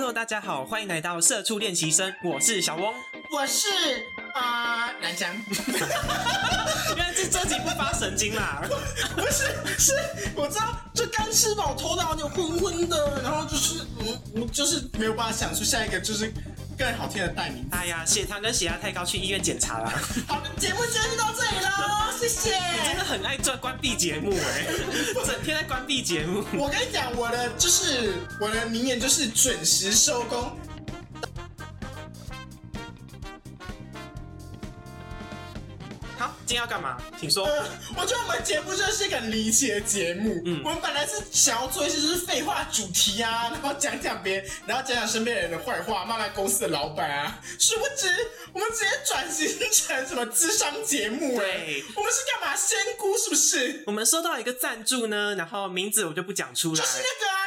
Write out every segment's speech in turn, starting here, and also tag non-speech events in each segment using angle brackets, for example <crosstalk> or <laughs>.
Hello，大家好，欢迎来到社畜练习生，我是小翁。我是啊、南江，<laughs> 原来是这集不发神经啦。不是是，我知道，就刚吃饱，头脑有点昏昏的，然后就是嗯，我就是没有办法想出下一个就是更好听的代名词。哎呀，血糖跟血压太高，去医院检查啦。好的，节目今天就到这里喽，<laughs> 谢谢。真的很爱做关闭节目哎，<laughs> 整天在关闭节目。我跟你讲，我的就是我的名言就是准时收工。今天要干嘛？请说。呃，我觉得我们节目就是一个很离奇的节目。嗯我们本来是想要做一些就是废话主题啊，<laughs> 然后讲讲别人，然后讲讲身边人的坏话，骂骂公司的老板啊。殊不知，我们直接转型成什么智商节目哎、对我们是干嘛？仙姑是不是？我们收到一个赞助呢，然后名字我就不讲出来就。是那个啊，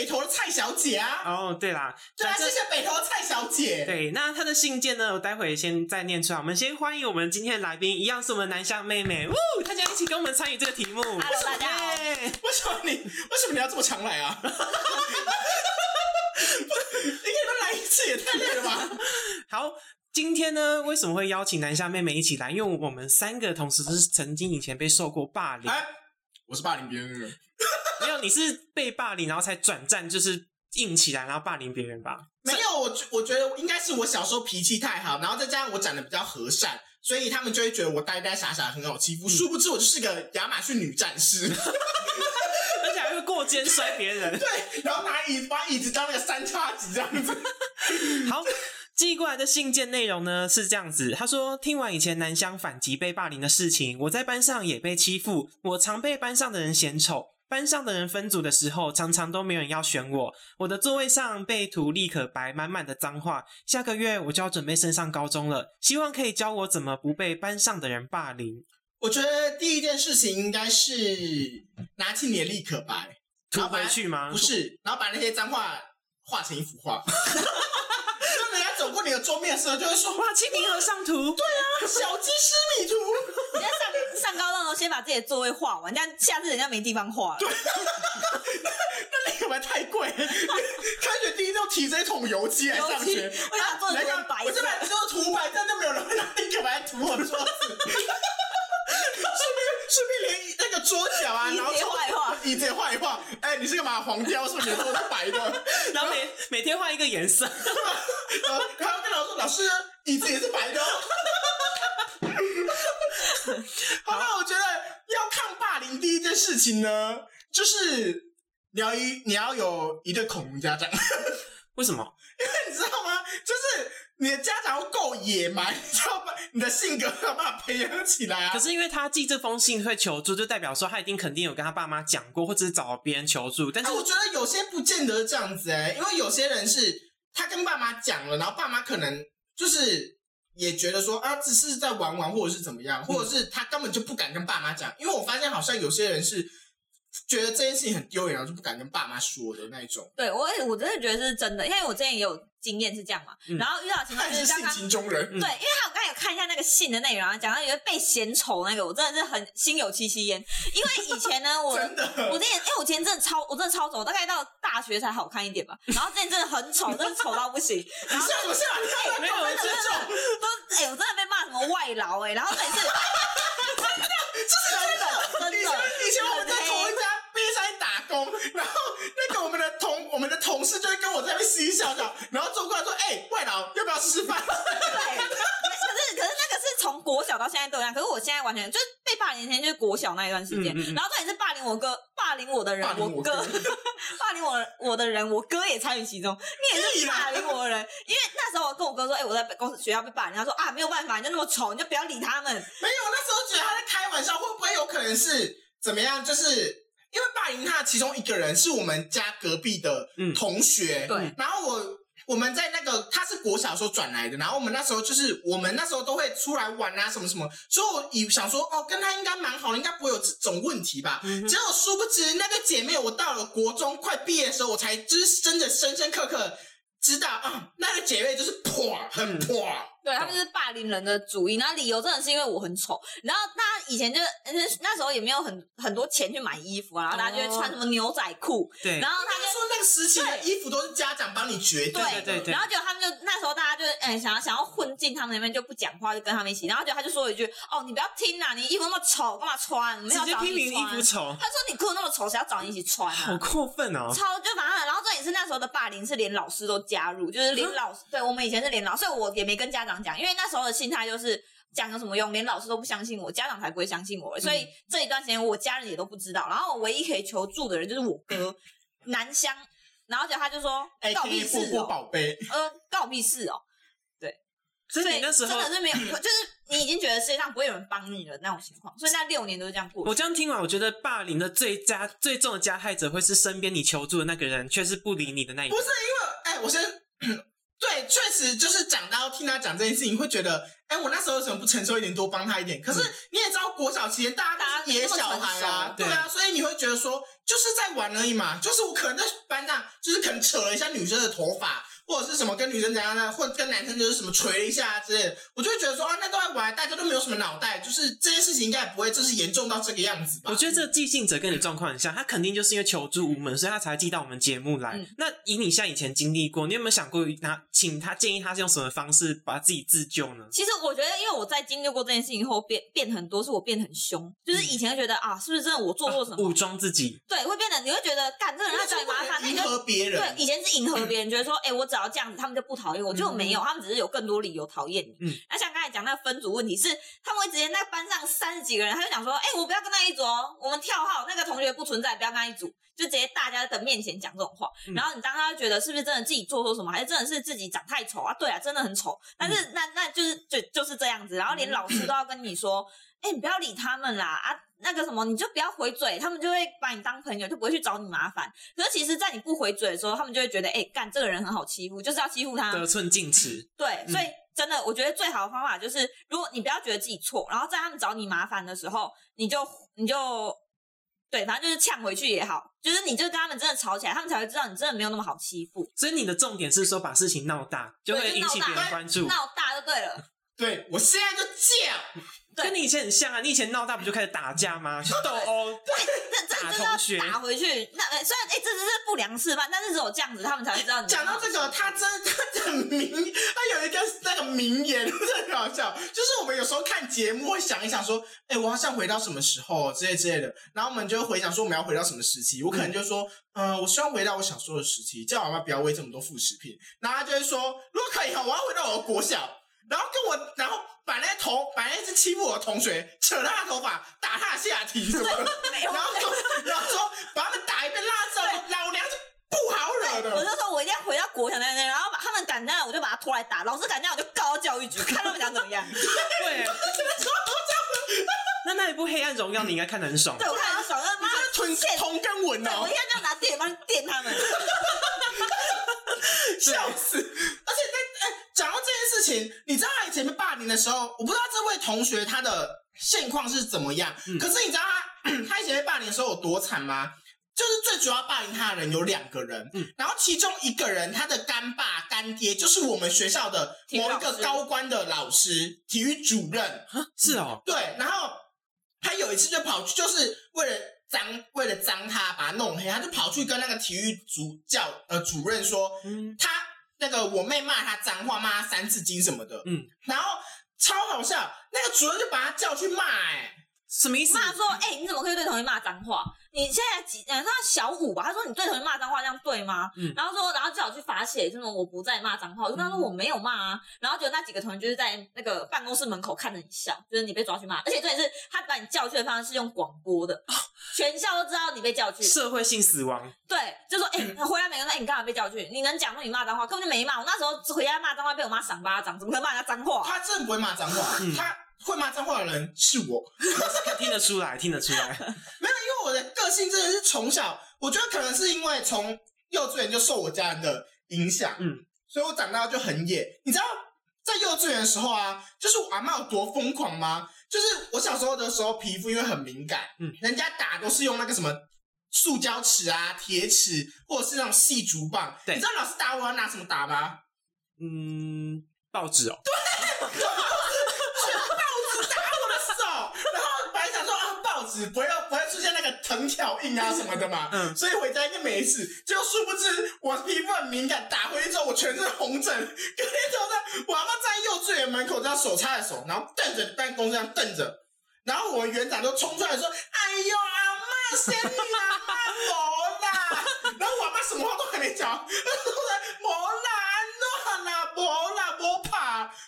北投的蔡小姐啊。哦，对啦，对啊，反正谢谢北投的蔡小姐。对，那她的信件呢，我待会先再念出来。我们先欢迎我们今天的来宾，一样是我们南向妹妹，<laughs> 呜，大家一起跟我们参与这个题目。Hello，大家好耶为什么你为什么你要这么常来啊？不一个礼拜来一次也太累了吧？好，今天呢，为什么会邀请南下妹妹一起来？因为我们三个同时都是曾经以前被受过霸凌，哎，我是霸凌别人的人。<laughs> 没有，你是被霸凌，然后才转战，就是硬起来，然后霸凌别人吧？没有，我觉我觉得应该是我小时候脾气太好，然后再加上我长得比较和善，所以他们就会觉得我呆呆傻傻很好欺负。殊不知我就是个亚马逊女战士，<laughs> 而且还会过肩摔别人。对，然后拿椅子把椅子当那个三叉戟这样子。<laughs> 好，寄过来的信件内容呢是这样子，他说听完以前南乡反击被霸凌的事情，我在班上也被欺负，我常被班上的人嫌丑。班上的人分组的时候，常常都没有人要选我。我的座位上被涂立可白，满满的脏话。下个月我就要准备升上高中了，希望可以教我怎么不被班上的人霸凌。我觉得第一件事情应该是拿起你的立可白，涂回去吗？不是，然后把那些脏话画成一幅画。<laughs> 就人家走过你的桌面的时候，就会说：“哇，清明和尚图。<laughs> 对啊，小鸡吃米图。”人家上上高中都先把自己的座位画完，这样下次人家没地方画了。<laughs> 那那个白太贵，<laughs> 开学第一周提着一桶油漆来上学，我想做来成白色我这边只有涂白，但就没有人会拿立可白涂我桌子。顺便顺便连那个桌角啊，然后也画一画椅子也画一画。哎，你是干嘛？黄雕是不是？你的桌是白的。然后每每天换一个颜色。呃，还要跟老师说，老师椅子也是白的、哦。<laughs> 好，那我觉得要抗霸凌，第一件事情呢，就是你要一你要有一对恐龙家长，为什么？因为你知道吗？就是你的家长要够野蛮，你知道把你的性格要把它培养起来啊可。是因为他寄这封信会求助，就代表说他一定肯定有跟他爸妈讲过，或者是找别人求助。但是哎，我觉得有些不见得这样子哎、因为有些人是他跟爸妈讲了，然后爸妈可能就是也觉得说啊，只是在玩玩，或者是怎么样，或者是他根本就不敢跟爸妈讲，因为我发现好像有些人是觉得这件事情很丢脸，然后就不敢跟爸妈说的那一种。对我也我真的觉得是真的，因为我之前也有经验是这样嘛。嗯然后遇到的情况就是刚刚。情中人，嗯对，因为他我刚才有看一下那个信的内容啊，讲到有被嫌丑那个，我真的是很心有戚戚焉。因为以前呢，<laughs> 我真的。我之前，因为我之前真的超，我真的超丑，大概到大学才好看一点吧。然后之前真的很丑，<laughs> 真的丑到不行。你笑什么笑？你看没有我接受，都哎、我真的被骂什么外劳哎、然后每次 <laughs> 真的真的以前以前我们在同一很黑家便利商店打工，<laughs> 然后那个我们的同我们的同事就会跟我在那边嘻嘻笑笑，然后走过来说：“哎、外劳要不要吃吃饭？” <laughs> 对，可是可是那个是从国小到现在都一样，可是我现在完全就是被霸凌前就是国小那一段时间，嗯嗯嗯然后重点是霸凌我哥，霸凌我的人我哥哥，<laughs> 霸凌我我的人，我哥也参与其中，你也是霸凌我的人，因为那时候我跟我哥说，哎、我在公司学校被霸凌，他说啊没有办法，你就那么丑，你就不要理他们，没有，那时候觉得他在开玩笑，会不会有可能是怎么样？就是因为霸凌他的其中一个人是我们家隔壁的嗯同学，对，然后我我们在那个他是国小的时候转来的，然后我们那时候就是我们那时候都会出来玩啊什么什么，所以我以想说哦跟他应该蛮好的，应该不会有这种问题吧。嗯结果殊不知那个姐妹，我到了国中快毕业的时候，我才就是真的深深刻刻。知知道啊，那个姐妹就是破，很破。对他们就是霸凌人的主意，然后理由真的是因为我很丑。然后大家以前就是那时候也没有很很多钱去买衣服啊，然后大家就会穿什么牛仔裤，对，然后他就说那个时期的衣服都是家长帮你决定的，对对对然后结果他们就那时候大家就哎、想要想要混进他们那边就不讲话，就跟他们一起。然后就他就说了一句：“哦，你不要听啊，你衣服那么丑，干嘛穿？我们直接要找批评衣。服丑，他说：“你裤那么丑，谁要找你一起穿好啊？”过分哦！超就反正，然后这也是那时候的霸凌，是连老师都加入，就是连老师，对我们以前是连老师，所以我也没跟家长讲，因为那时候的心态就是讲有什么用，连老师都不相信我，家长才不会相信我，所以这一段时间我家人也都不知道，然后我唯一可以求助的人就是我哥南湘，然后就他就说哎，告可以波波屁事哦，宝贝，呃，告屁事哦，所以你那时候真的是没有，就是你已经觉得世界上不会有人帮你了那种情况，所以那六年都是这样过。我这样听完，我觉得霸凌的最加最重的加害者会是身边你求助的那个人，却是不理你的那一个不是。因为哎，我先。对，确实就是讲到听他讲这件事情，会觉得，哎，我那时候为什么不成熟一点，多帮他一点？可是你也知道，国小期间大家都是野小孩啊，对啊，所以你会觉得说，就是在玩而已嘛。就是我可能在班上，就是可能扯了一下女生的头发，或者是什么跟女生怎样呢，或者跟男生就是什么捶一下之类的，我就会觉得说，啊，那都在玩，大家都没有什么脑袋，就是这件事情应该也不会就是严重到这个样子吧？我觉得这个寄信者跟你状况很像，他肯定就是因为求助无门，所以他才寄到我们节目来。嗯那以你像以前经历过，你有没有想过他请他建议他是用什么方式把自己自救呢？其实我觉得，因为我在经历过这件事情后变变很多，是我变很凶，就是以前会觉得啊，是不是真的我做错什么？武装自己，对，会变得你会觉得，干这个人他找你麻烦，那你迎合别人，对，以前是迎合别人，觉得说，哎、我只要这样子，他们就不讨厌我，就没有，他们只是有更多理由讨厌你。嗯，那像刚才讲那个分组问题是，他们会直接那班上三十几个人，他就讲说，哎、我不要跟那一组哦，我们跳号，那个同学不存在，不要跟他一组，就直接大家的面前讲这种话。嗯。然后你当他觉得是不是真的自己做错什么，还是真的是自己长太丑啊？对啊，真的很丑，但是、那那就是就就是这样子，然后连老师都要跟你说，哎、你不要理他们啦啊。那个什么，你就不要回嘴，他们就会把你当朋友，就不会去找你麻烦。可是其实，在你不回嘴的时候，他们就会觉得，哎、干这个人很好欺负，就是要欺负他。得寸进尺。对，嗯所以真的，我觉得最好的方法就是，如果你不要觉得自己错，然后在他们找你麻烦的时候，你就你就对，反正就是呛回去也好，就是你就跟他们真的吵起来，他们才会知道你真的没有那么好欺负。所以你的重点是说把事情闹大，就会引起别人关注。闹大就对了。对我现在就叫，对跟你以前很像啊！你以前闹大不就开始打架吗？去斗殴，这这打这同学要打回去。那呃虽然哎、这只是不良示范，但是只有这样子，他们才会知道你。讲到这个，他真他很名，他有一个那个名言，<laughs> 真的很好笑。就是我们有时候看节目会想一想说，哎、我好像回到什么时候之类之类的，然后我们就会回想说我们要回到什么时期。我可能就说，嗯、我希望回到我小时候的时期，叫我妈不要喂这么多副食品。然后他就会说，如果可以哈，我要回到我的国小。然后跟我，然后把那头，把那只欺负我的同学扯他的头发，打他的下体什么的，<laughs> 然后说，然后说把他们打一遍，拉走，老娘是不好惹的。我就说我一定要回到国小那边，然后把他们赶下来，我就把他拖来打。老师赶下来，我就告到教育局，看他们想怎么样。对。那那一部《黑暗荣耀》你应该看得很爽。对我看很爽，那妈的吞线同根文对，哦我一定要拿电帮你电他们。笑死！而且在哎，讲到这件事情，你知道他以前被霸凌的时候，我不知道这位同学他的现况是怎么样。嗯可是你知道他 <clears throat> 他以前被霸凌的时候有多惨吗？就是最主要霸凌他的人有两个人，嗯然后其中一个人他的干爸干爹就是我们学校的某一个高官的老师，体育主任。是哦，对，然后他有一次就跑去，就是为了脏，为了脏他，把他弄黑，他就跑去跟那个体育主教呃主任说，嗯，他那个我妹骂他脏话，骂他三字经什么的，嗯，然后超好笑，那个主任就把他叫去骂、哎，什么意思？骂说：“哎、你怎么可以对同学骂脏话？你现在几？呃，他小五吧？他说你最讨厌骂脏话，这样对吗？嗯然后说，然后叫我去罚写，这种我不再骂脏话。我就跟他说我没有骂啊。然后就那几个同学就是在那个办公室门口看着你笑，就是你被抓去骂，而且重点是他把你叫去的方式是用广播的，全校都知道你被叫去。社会性死亡，对，就说哎、回来每个人说哎、你干嘛被叫去？你能讲说你骂脏话，根本就没骂。我那时候回家骂脏话，被我妈赏巴掌，怎么可能骂人家脏话？他真的不会骂脏话，嗯他会骂脏话的人是我，<laughs> 听得出来，听得出来。<laughs> 没有，因为我的个性真的是从小，我觉得可能是因为从幼稚园就受我家人的影响，嗯，所以我长大就很野。你知道，在幼稚园的时候啊，就是我阿妈有多疯狂吗？就是我小时候的时候，皮肤因为很敏感，嗯，人家打都是用那个什么塑胶尺啊、铁尺，或者是那种细竹棒。对你知道老师打我要拿什么打吗？嗯，报纸哦，打我的手，然后本来想说不要不会出现那个藤条印啊什么的嘛，嗯所以回家应该没事。就殊不知我皮肤很敏感，打回去之后我全身红疹，隔天早上我阿妈在幼稚园门口这样手插着手，然后瞪着办公室这样瞪着，然后我们园长就冲出来说：“哎呦阿妈，仙女阿妈没啦！” <laughs> 然后我阿妈什么话都还没讲，她说：“没啦，安诺啦，没啦，没怕。”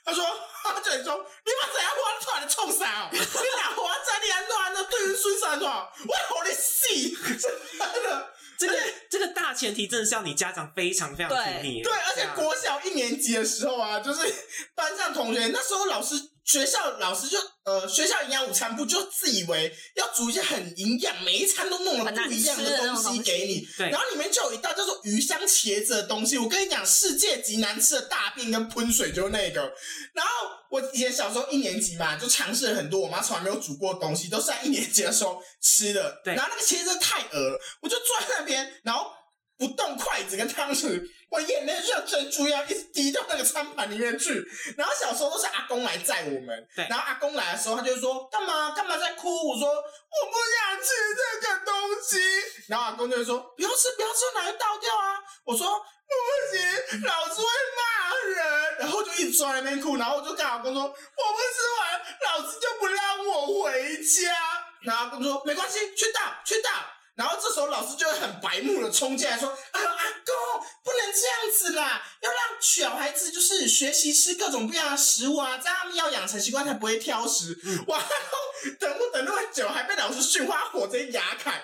他说：“他就说，你把怎样我突然冲啥？你哪我在你安怎安怎对于孙三说？我好你死！真的。”这个这个大前提真的是要你家长非常非常听你。对，而且啊国小一年级的时候啊，就是班上同学，那时候老师学校老师就呃学校营养午餐部就自以为要煮一些很营养，每一餐都弄了不一样的那东西给你，对然后里面就有一道叫做鱼香茄子的东西。我跟你讲，世界级难吃的大便跟喷水就是那个。然后我以前小时候一年级嘛，就尝试了很多我妈从来没有煮过的东西，都是在一年级的时候吃的。对然后那个茄子太恶了，我就坐在那边，然后不动筷子跟汤匙，我眼泪就像珍珠一样一直滴到那个餐盘里面去。然后小时候都是阿公来载我们，对然后阿公来的时候，他就会说干嘛干嘛在哭？我说我不想吃这个东西。然后阿公就会说不要吃不要吃，拿去倒掉啊。我说不行，老师会骂人。然后就一直坐在那边哭，然后我就跟阿公说我不吃完，老师就不让我回家。然后阿公说没关系，去倒去倒。然后这时候老师就会很白目的冲进来说：“啊，阿公不能这样子啦，要让小孩子就是学习吃各种不一样的食物啊，这样他们要养成习惯才不会挑食。哇，然后等不等那么久，还被老师训话，火直接牙砍，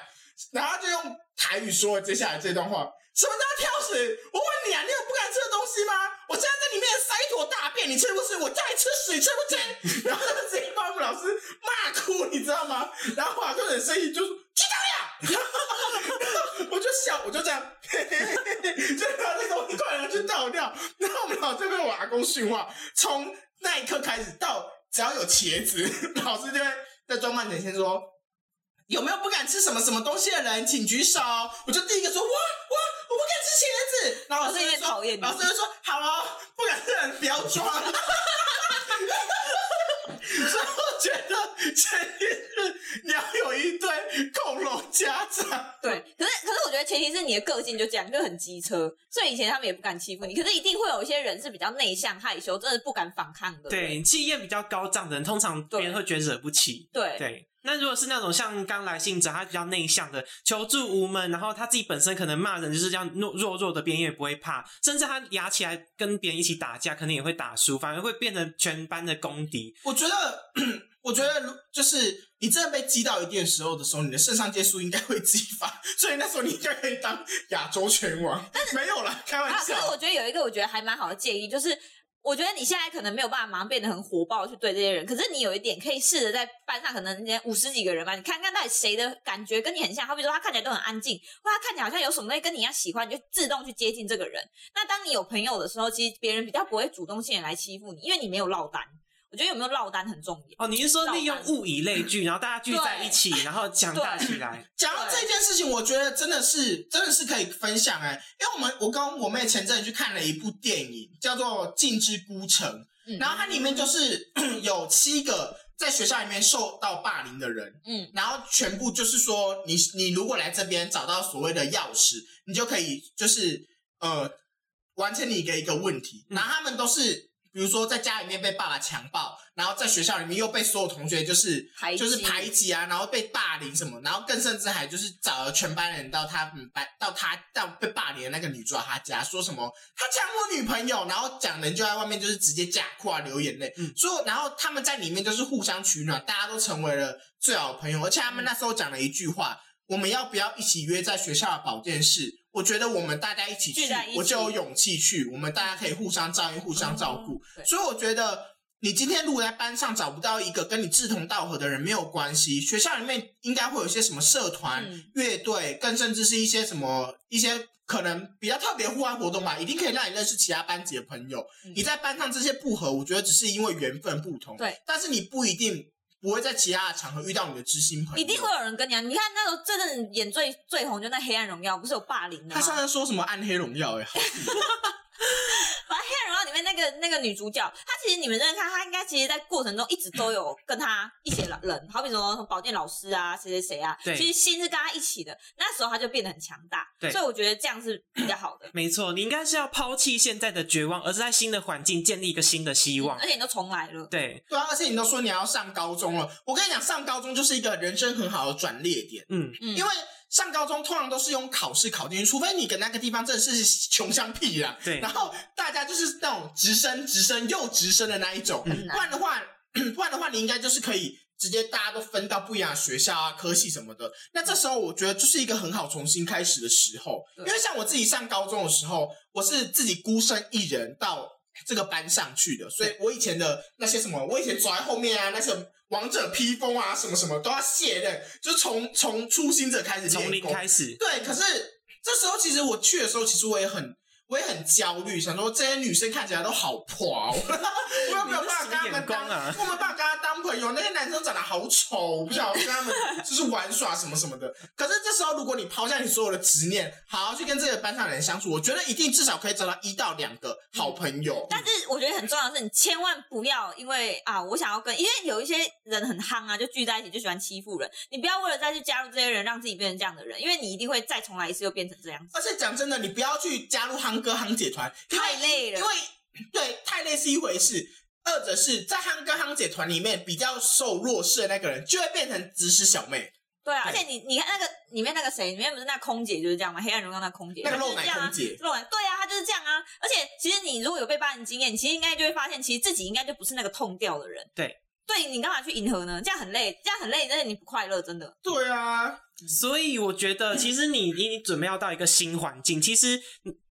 然后就用台语说了接下来这段话：什么叫挑食？我问你啊，你有不敢吃的东西吗？我现在在里面塞一坨大便，你吃不吃？我叫你吃屎，你吃不吃？<laughs> 然后他就直接把我们老师骂哭，你知道吗？然后华哥很生气，就。<laughs> 我就笑，我就这样，嘿嘿嘿嘿就把这东西快拿去倒掉。然后我们老师被我阿公训话，从那一刻开始到只要有茄子，<laughs> 老师就会在装扮前先说。有没有不敢吃什么什么东西的人，请举手。我就第一个说，哇哇，我不敢吃茄子。然后老师就说，讨厌老师就说，好哦，不敢吃的人不要装。<laughs> 觉得前提是你要有一对恐龙家长。对，可是可是我觉得前提是你的个性就这样，就很机车，所以以前他们也不敢欺负你。可是一定会有一些人是比较内向害羞，真的不敢反抗的。对，气焰比较高涨的人，通常别人会觉得惹不起。对对，那如果是那种像刚来信者，他比较内向的，求助无门，然后他自己本身可能骂人就是这样弱弱弱的，别人也不会怕，甚至他压起来跟别人一起打架，可能也会打输，反而会变成全班的公敌。我觉得，我觉得如就是你真的被击到一定的时候的时候，你的肾上腺素应该会激发，所以那时候你应该可以当亚洲拳王。没有啦，开玩笑，可是。我觉得有一个我觉得还蛮好的建议，就是我觉得你现在可能没有办法马上变得很火爆去对这些人，可是你有一点可以试着在班上可能五十几个人吧，你看看到底谁的感觉跟你很像，好比说他看起来都很安静，或他看起来好像有什么东西跟你一样喜欢，你就自动去接近这个人。那当你有朋友的时候，其实别人比较不会主动性的来欺负你，因为你没有落单。我觉得有没有落单很重要。哦，你是说利用物以类聚，然后大家聚在一起，然后强大起来？讲到这件事情，我觉得真的是真的是可以分享哎、因为我们我跟我妹前阵子去看了一部电影，叫做《镜之孤城》，嗯然后它里面就是 <clears throat> 有七个在学校里面受到霸凌的人，嗯，然后全部就是说，你你如果来这边找到所谓的钥匙，你就可以就是呃完成你的一个问题。嗯然后他们都是比如说在家里面被爸爸强暴，然后在学校里面又被所有同学就是排就是排挤啊，然后被霸凌什么，然后更甚至还就是找了全班人到他们班到他到被霸凌的那个女主角她家，说什么他抢我女朋友，然后讲人就在外面就是直接假哭啊流眼泪，嗯所以然后他们在里面就是互相取暖，大家都成为了最好的朋友，而且他们那时候讲了一句话。我们要不要一起约在学校的保健室？我觉得我们大家一起去我就有勇气去。我们大家可以互相照应、互相照顾。对所以我觉得，你今天如果在班上找不到一个跟你志同道合的人，没有关系。学校里面应该会有一些什么社团、嗯乐队，更甚至是一些什么一些可能比较特别户外活动吧，一定可以让你认识其他班级的朋友。嗯你在班上这些不合，我觉得只是因为缘分不同。对，但是你不一定不会在其他的场合遇到你的知心朋友。一定会有人跟你啊！你看那时候这阵演最最红就那《黑暗荣耀》，不是有霸凌的吗？他上次说什么暗黑荣耀、欸？哎，好 <laughs> 反正《黑暗荣耀》里面那个那个女主角，她其实你们认真看，她应该其实，在过程中一直都有跟她一些人，好比什么保健老师啊，谁谁谁啊，对。其实心是跟她一起的。那时候她就变得很强大，对。所以我觉得这样是比较好的。<laughs> 没错，你应该是要抛弃现在的绝望，而是在新的环境建立一个新的希望。而。且你都重来了，对，对啊，而且你都说你要上高中了，我跟你讲，上高中就是一个人生很好的转捩点，嗯，嗯，因为上高中通常都是用考试考进去，除非你跟那个地方真的是穷乡僻壤，对。然后大家就是那种直升、直升又直升的那一种，嗯。不然的话，<clears throat> 不然的话，你应该就是可以直接大家都分到不一样的学校啊、科系什么的。那这时候我觉得就是一个很好重新开始的时候，因为像我自己上高中的时候，我是自己孤身一人到这个班上去的，所以我以前的那些什么，我以前走在后面啊，那些王者披风啊，什么什么都要卸任，就从从初心者开始从零开始，对，可是这时候其实我去的时候，其实我也很。我也很焦虑，想说这些女生看起来都好破哦，<laughs> 我有没有办法跟他们当？这什么眼光啊我有没有办法跟他当朋友？那些男生长得好丑，我不想跟他们 <laughs> 就是玩耍什么什么的。可是这时候，如果你抛下你所有的执念，好好去跟这个班上的人相处，我觉得一定至少可以找到一到两个好朋友。但是我觉得很重要的是，你千万不要因为啊，我想要跟，因为有一些人很憨啊，就聚在一起就喜欢欺负人。你不要为了再去加入这些人，让自己变成这样的人，因为你一定会再重来一次，又变成这样子，而且讲真的，你不要去加入憨哥憨姐团，太累了因。为对太累是一回事，二者是在夯哥夯姐团里面比较受弱势的那个人，就会变成指使小妹，对啊，而且你你看那个里面那个谁，里面不是那空姐就是这样吗？黑暗荣耀那空姐，那个露奶空姐露奶对啊，她就是这样啊。而且其实你如果有被霸凌经验，你其实应该就会发现，其实自己应该就不是那个痛掉的人。对，对你干嘛去迎合呢？这样很累，这样很累，但是你不快乐，真的。对啊，所以我觉得，其实你你你准备要到一个新环境，其实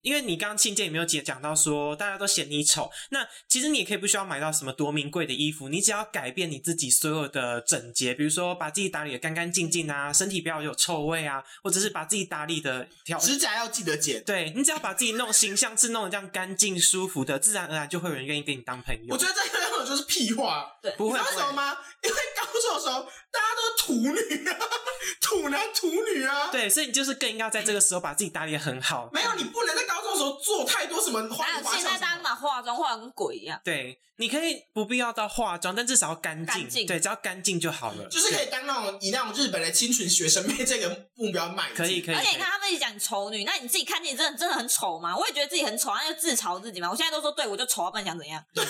因为你刚刚信件也没有讲讲到说，大家都嫌你丑，那其实你也可以不需要买到什么多名贵的衣服，你只要改变你自己所有的整洁，比如说把自己打理的干干净净啊，身体不要有臭味啊，或者是把自己打理的条。指甲要记得剪。对你只要把自己弄形象是弄得这样干净舒服的，自然而然就会有人愿意跟你当朋友。我觉得这个根本就是屁话，对，不会你知道为什么吗？因为高中的时候大家都是土女啊，<laughs> 土男土女啊。对，所以你就是更应该在这个时候把自己打理的很好。没有，你不能在高中的时候做太多什么花哪里花有现在大家。把化妆化的跟鬼一样？对，你可以不必要到化妆，但至少要干净。干净对，只要干净就好了。就是可以当那种以那种日本的清纯学生妹这个目标迈进。可以可以。而且你看他们一直讲丑女，那你自己看自己真的真的很丑吗？我也觉得自己很丑，那就自嘲自己嘛。我现在都说对，我就丑啊，不然想怎样？对啊，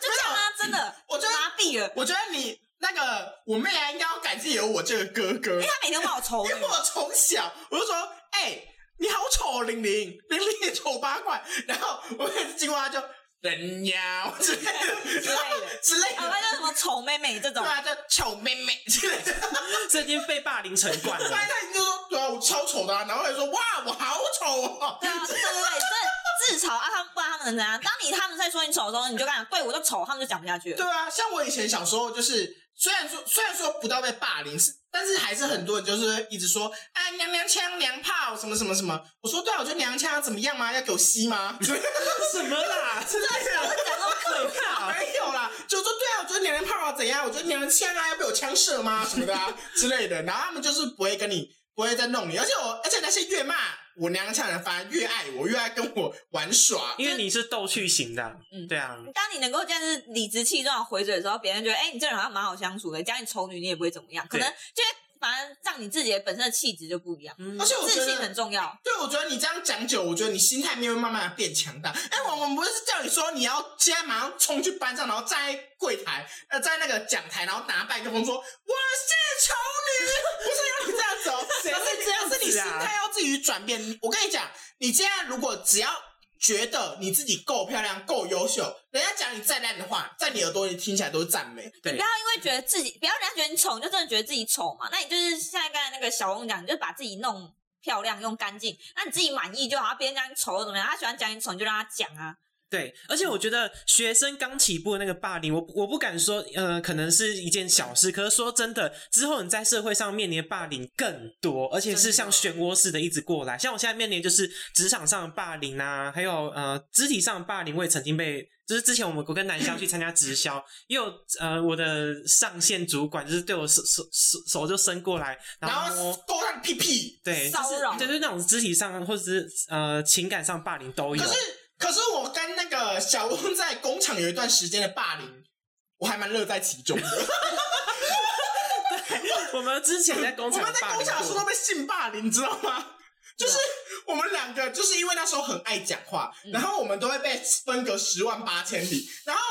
就这样啊，真的，<laughs> 我觉得麻痹了。我觉得你那个我妹啊，应该要感谢有我这个哥哥，因为他每天骂我丑 <laughs> 因为，我从小我就说，哎、你好丑哦，玲玲，玲玲也丑八怪。然后我每次经过他就人妖 <laughs> 之类的之类的之类啊，的，那叫什么丑妹妹这种对。啊，叫丑妹妹之类的。这已经被霸凌成 <laughs> 惯后了。来他已经就说，对啊，我超丑的、啊，然后他就说，哇，我好丑哦。对啊，对对对，这自嘲啊，他们不然他们能怎样？当你他们在说你丑的时候，你就跟他讲，对我就丑，他们就讲不下去了。对啊，像我以前小时候就是，虽然说虽然说不到被霸凌，是但是还是很多人就是一直说啊娘娘腔娘炮什么什么什么。我说对啊，我觉得娘腔怎么样吗？要给我吸吗？<laughs> 什么啦？之类的。讲那么可怕，没有啦，就说对啊，我觉得娘娘炮啊怎样？我觉得娘娘腔啊要被我枪射吗？什么的啊之类的。然后他们就是不会跟你，不会再弄你，而且我，而且那些越骂我娘娘腔的人，反而越爱我，越爱跟我玩耍。因为你是逗趣型的，嗯。对啊，当你能够这样子理直气壮的回嘴的时候，别人觉得，哎、你这人好像蛮好相处的，讲你丑女你也不会怎么样，可能就会反而让你自己的本身的气质就不一样。嗯。而且我自信很重要，对，我觉得你这样讲久，我觉得你心态面会慢慢的变强大。哎，我我们不是叫你说你要现在马上冲去班上，然后站在柜台，呃，在那个讲台，然后拿麦克风说我是丑女，不 <laughs> 是而是你心态要自己转变。我跟你讲，你现在如果只要觉得你自己够漂亮、够优秀，人家讲你再烂的话，在你耳朵里听起来都是赞美。对不要因为觉得自己，不要人家觉得你丑，你就真的觉得自己丑嘛。那你就是像刚才那个小翁讲，你就把自己弄漂亮、用干净，那你自己满意就好。别人讲你丑又怎么样？他喜欢讲你丑，你就让他讲啊。对，而且我觉得学生刚起步的那个霸凌，我我不敢说，呃，可能是一件小事，可是说真的，之后你在社会上面临的霸凌更多，而且是像漩涡似的一直过来。像我现在面临就是职场上的霸凌啊，还有呃肢体上的霸凌，我也曾经被就是之前我们我跟南湘去参加直销，也有呃我的上线主管就是对我手手手手就伸过来，然然后摸后勾上屁屁。对，骚扰对，就是那种肢体上或者是呃情感上霸凌都有可。是可是我跟那个小翁在工厂有一段时间的霸凌，我还蛮乐在其中的。<laughs> 我们之前在工厂我厂们在工厂的时候都被性霸凌，你知道吗？<laughs> 就是我们两个，就是因为那时候很爱讲话，嗯然后我们都会被分隔十万八千里。然后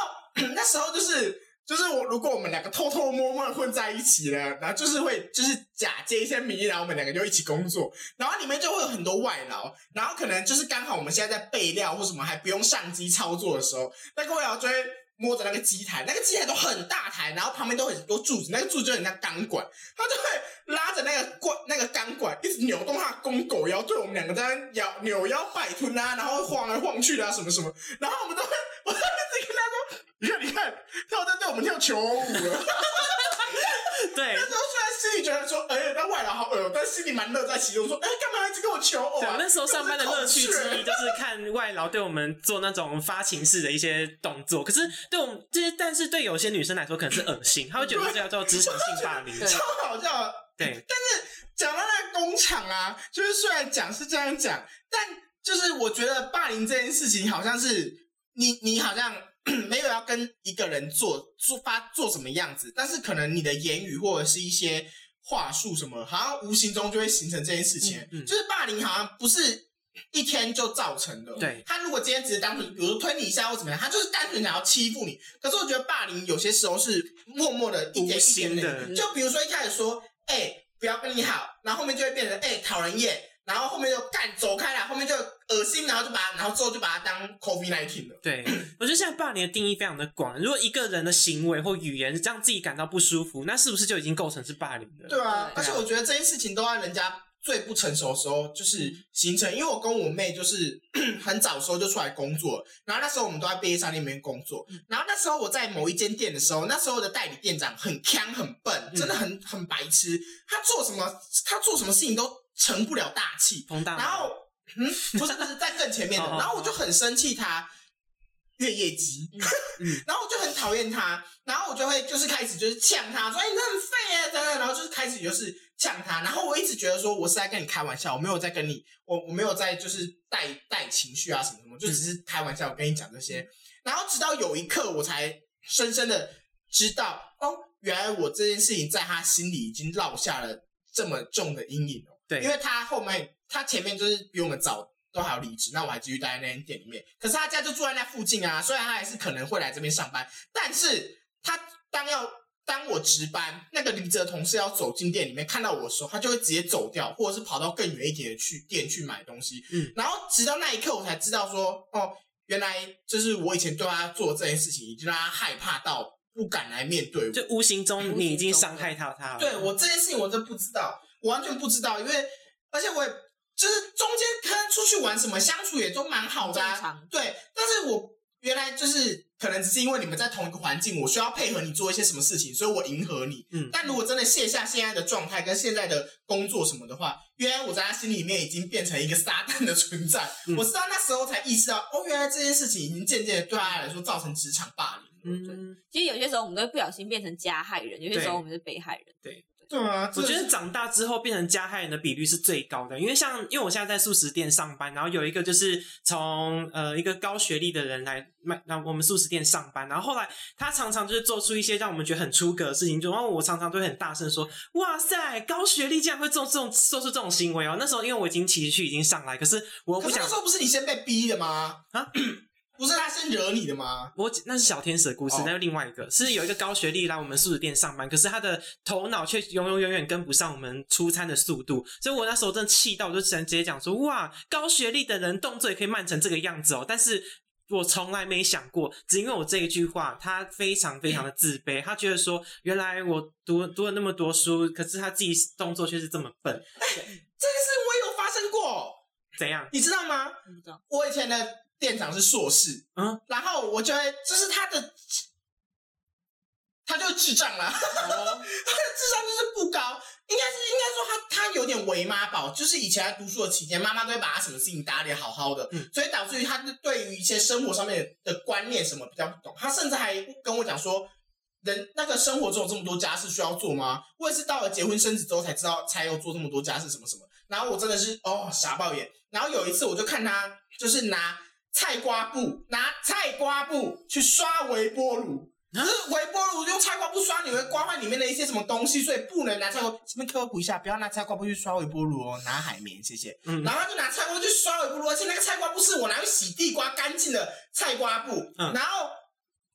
那时候就是就是我，如果我们两个偷偷摸摸的混在一起了，然后就是会就是假借一些名义，然后我们两个就一起工作，然后里面就会有很多外劳，然后可能就是刚好我们现在在备料或什么还不用上机操作的时候，那个外劳就会。摸着那个机台，那个机台都很大台，然后旁边都很多柱子，那个柱子就很像钢管，他就会拉着那个管那个钢管，一直扭动他的公狗腰，对我们两个在那摇扭腰摆臀啊，然后晃来晃去的啊，什么什么，然后我们都会，我都会一直跟他说，你看你看，他有在对我们跳求偶舞了。<laughs> 对那时候虽然心里觉得说，哎呀，那外劳好恶，但心里蛮乐在其中，说，哎，干嘛一直跟我求偶对，啊？那时候上班的乐趣之一就是看外劳对我们做那种发情式的一些动作，可是对我们这些，但是对有些女生来说可能是恶心，她会觉得这叫做职场性霸凌。<laughs> 超好笑对，但是，讲到那个工厂啊，就是虽然讲是这样讲，但就是我觉得霸凌这件事情，好像是你你好像 <clears throat> 没有要跟一个人做做发做什么样子，但是可能你的言语或者是一些话术什么，好像无形中就会形成这件事情。嗯嗯就是霸凌好像不是。一天就造成的。对他如果今天只是单纯，比如说推你一下或怎么样，他就是单纯想要欺负你。可是我觉得霸凌有些时候是默默的一点一点的，就比如说一开始说，哎、不要跟你好，然后后面就会变成哎讨人厌，然后后面就干走开了，后面就恶心，然后就把它，然后之后就把它当 COVID nineteen 了。对，<laughs> 我觉得现在霸凌的定义非常的广。如果一个人的行为或语言让自己感到不舒服，那是不是就已经构成是霸凌了？对啊，对而且我觉得这件事情都在人家最不成熟的时候就是形成，因为我跟我妹就是 <clears throat> 很早的时候就出来工作，然后那时候我们都在便利商店里面工作，然后那时候我在某一间店的时候，那时候的代理店长很强很笨，真的很很白痴，他做什么他做什么事情都成不了大器，然后嗯，不是不是在更前面的，然后我就很生气他。越业绩，<laughs> 嗯然后我就很讨厌他，然后我就会就是开始就是呛他，说：“哎、你这很废啊，等等。”然后就是开始就是呛他，然后我一直觉得说我是在跟你开玩笑，我没有在跟你，我我没有在就是带带情绪啊什么什么，就只是开玩笑，我跟你讲这些。然后直到有一刻，我才深深的知道，哦，原来我这件事情在他心里已经落下了这么重的阴影哦。对因为他后面他前面就是比我们早都还要离职，那我还继续待在那间店里面。可是他家就住在那附近啊，虽然他还是可能会来这边上班，但是他当要当我值班，那个离职的同事要走进店里面看到我的时候，他就会直接走掉，或者是跑到更远一点的去店去买东西。嗯，然后直到那一刻，我才知道说，哦，原来就是我以前对他做的这件事情，已经让他害怕到不敢来面对我。就无形中你已经伤害到他了。对我这件事情我真不知道，我完全不知道，因为而且我也就是中间跟他出去玩什么相处也都蛮好的、啊，对，但是我原来就是可能只是因为你们在同一个环境，我需要配合你做一些什么事情，所以我迎合你。嗯但如果真的卸下现在的状态跟现在的工作什么的话，原来我在他心里面已经变成一个撒旦的存在。嗯我是到那时候才意识到，哦，原来这件事情已经渐渐的对他来说造成职场霸凌了。嗯，其实有些时候我们都会不小心变成加害人，有些时候我们是被害人。对啊，我觉得长大之后变成加害人的比率是最高的，因为像因为我现在在素食店上班，然后有一个就是从呃一个高学历的人来卖，那我们素食店上班，然后后来他常常就是做出一些让我们觉得很出格的事情，就然后我常常都会很大声说：“哇塞，高学历竟然会做这种做出这种行为哦！”那时候因为我已经情绪已经上来，可是我又不想可是那时候不是你先被逼的吗？啊，不是他先惹你的吗？我那是小天使的故事哦，那是另外一个，是有一个高学历来我们素食店上班，可是他的头脑却永永远远跟不上我们出餐的速度，所以我那时候真的气到，我就只能直接讲说，哇，高学历的人动作也可以慢成这个样子哦，但是。我从来没想过，只因为我这一句话，他非常非常的自卑，他觉得说，原来我读读了那么多书，可是他自己动作却是这么笨，这件事我有发生过，怎样？你知道吗？不知道，我以前的店长是硕士，嗯，然后我觉得，就是他的他就是智障啦，<laughs> 他的哦，智商就是不高。应该是应该说他他有点为妈宝，就是以前在读书的期间，妈妈都会把他什么事情打理好好的，嗯所以导致于他对于一些生活上面的观念什么比较不懂。他甚至还跟我讲说，人那个生活中有这么多家事需要做吗？我也是到了结婚生子之后才知道，才有做这么多家事什么什么。然后我真的是哦傻爆眼。然后有一次我就看他就是拿菜瓜布，拿菜瓜布去刷微波炉。可是微波炉用菜瓜布刷，你会刮坏里面的一些什么东西，所以不能拿菜瓜。这边科普一下，不要拿菜瓜布去刷微波炉哦，拿海绵，谢谢。嗯然后就拿菜瓜布去刷微波炉，而且那个菜瓜布是我拿去洗地瓜干净的菜瓜布。嗯然后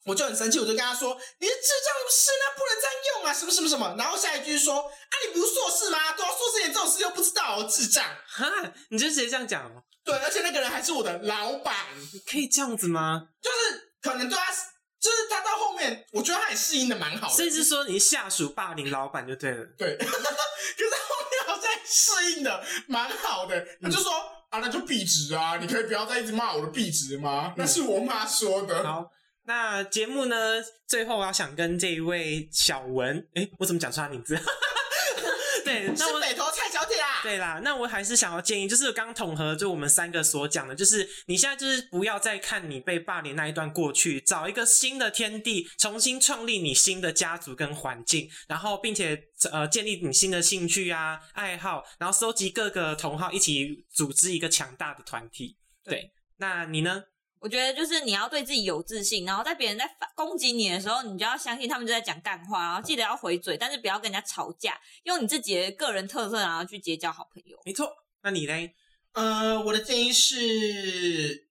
我就很生气，我就跟他说：“你是智障不是？那不能这样用啊，什么什么什么。”然后下一句是说：“啊，你不是硕士吗？对啊，这种事又不知道哦，智障。哈，你就直接这样讲哦？”对，而且那个人还是我的老板，你可以这样子吗？就是可能对他，就是他到后面，我觉得他也适应的蛮好的。所以是说你下属霸凌老板就对了。对，<laughs> 可是后面好像适应的蛮好的，他就说、啊，那就壁纸啊，你可以不要再一直骂我的壁纸吗？那是我妈说的。好，那节目呢，最后我要想跟这一位小文，哎，我怎么讲出他名字？<laughs> 对，<laughs> 那我是北投蔡小姐啊。对啦，那我还是想要建议，就是刚统合就我们三个所讲的，就是你现在就是不要再看你被霸凌那一段过去，找一个新的天地，重新创立你新的家族跟环境，然后并且呃建立你新的兴趣啊爱好，然后收集各个同好一起组织一个强大的团体。对，那你呢？我觉得就是你要对自己有自信，然后在别人在反攻击你的时候，你就要相信他们就在讲干话，然后记得要回嘴，但是不要跟人家吵架，用你自己的个人特色，然后去结交好朋友。没错，那你呢？呃，我的建议是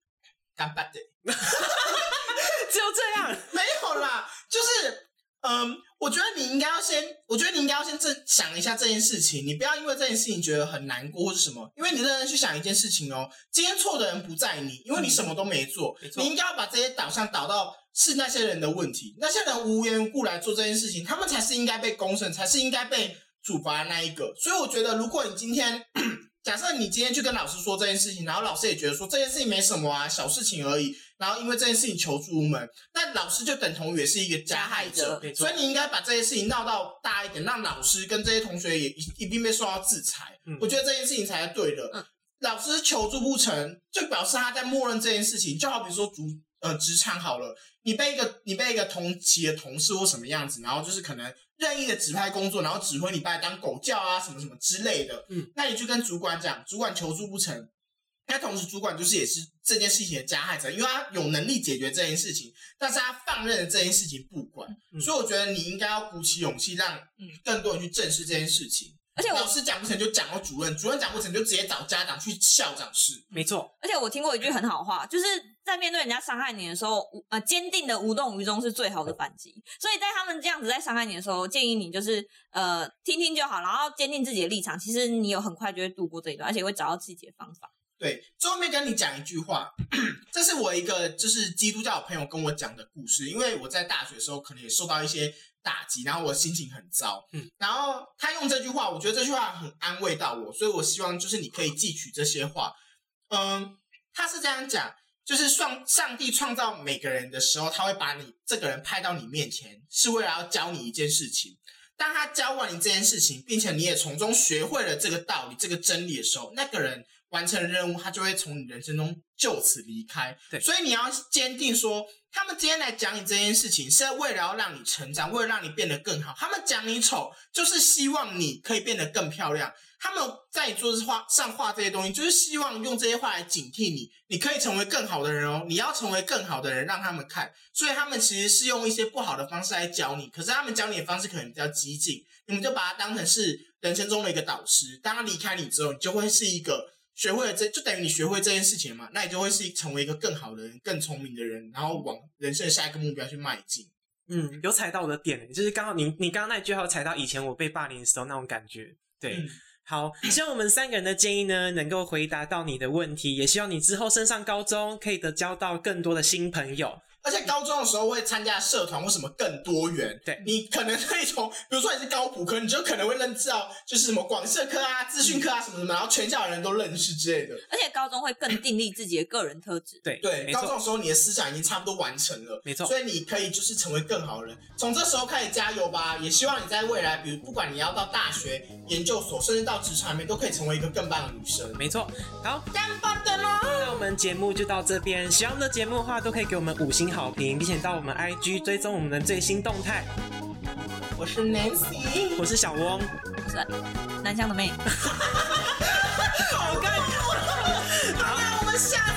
干巴的，<laughs> 只有这样。<laughs> 没有啦，就是嗯，我觉得你应该要先，我觉得你应该要先正想一下这件事情，你不要因为这件事情觉得很难过或是什么，因为你认真去想一件事情哦，今天错的人不在你，因为你什么都没做，没你应该要把这些导向导到是那些人的问题，那些人无缘无故来做这件事情，他们才是应该被公审，才是应该被处罚的那一个。所以我觉得，如果你今天 <coughs> 假设你今天去跟老师说这件事情，然后老师也觉得说这件事情没什么啊，小事情而已，然后因为这件事情求助无门，那老师就等同于也是一个加害者害者，所以你应该把这些事情闹到大一点，让老师跟这些同学也一一并被受到制裁。嗯我觉得这件事情才是对的。嗯老师求助不成，就表示他在默认这件事情。就好比说主呃职场好了，你被一个你被一个同期的同事或什么样子，然后就是可能任意的指派工作，然后指挥你把你当狗叫啊什么什么之类的。嗯，那你去跟主管讲，主管求助不成。那同时，主管就是也是这件事情的加害者，因为他有能力解决这件事情，但是他放任了这件事情不管，嗯所以我觉得你应该要鼓起勇气，让更多人去正视这件事情。而且老师讲不成就讲到主任，主任讲不成就直接找家长去校长室。没错，而且我听过一句很好话，就是在面对人家伤害你的时候，无呃，坚定的无动于衷是最好的反击。所以在他们这样子在伤害你的时候，建议你就是呃听听就好，然后坚定自己的立场。其实你有很快就会度过这一段，而且会找到自己的方法。对，最后面跟你讲一句话，这是我一个就是基督教朋友跟我讲的故事，因为我在大学的时候可能也受到一些打击，然后我心情很糟，嗯，然后他用这句话，我觉得这句话很安慰到我，所以我希望就是你可以记取这些话，嗯，他是这样讲。就是上上帝创造每个人的时候，他会把你这个人派到你面前，是为了要教你一件事情。当他教完你这件事情，并且你也从中学会了这个道理、这个真理的时候，那个人完成任务，他就会从你人生中就此离开。对所以你要坚定说，他们今天来讲你这件事情，是为了要让你成长，为了让你变得更好。他们讲你丑，就是希望你可以变得更漂亮。他们在你桌子画上画这些东西，就是希望用这些话来警惕你，你可以成为更好的人哦。你要成为更好的人，让他们看。所以他们其实是用一些不好的方式来教你，可是他们教你的方式可能比较激进，你们就把它当成是人生中的一个导师。当他离开你之后，你就会是一个学会了这，就等于你学会这件事情嘛，那你就会是成为一个更好的人、更聪明的人，然后往人生的下一个目标去迈进。嗯，有踩到我的点，就是刚好你你刚刚那句话有踩到以前我被霸凌的时候那种感觉。对，嗯好，希望我们三个人的建议呢，能够回答到你的问题，也希望你之后升上高中可以得交到更多的新朋友。而而且高中的时候会参加社团或什么更多元。对你可能可以从，比如说你是高普科，你就可能会认知到就是什么广社科啊、资讯科啊什么什么，然后全校的人都认识之类的。而且高中会更定立自己的个人特质。对对，高中的时候你的思想已经差不多完成了，没错所以你可以就是成为更好的人。从这时候开始加油吧，也希望你在未来，比如不管你要到大学、研究所，甚至到职场里面，都可以成为一个更棒的女生。没错。好，干巴的咯！那我们节目就到这边。喜欢我们的节目的话，都可以给我们五星好评，并且到我们 IG 追踪我们的最新动态。我是 Nancy，我是小翁，是南湘的妹。<laughs> 好尴尬。好，那我们下次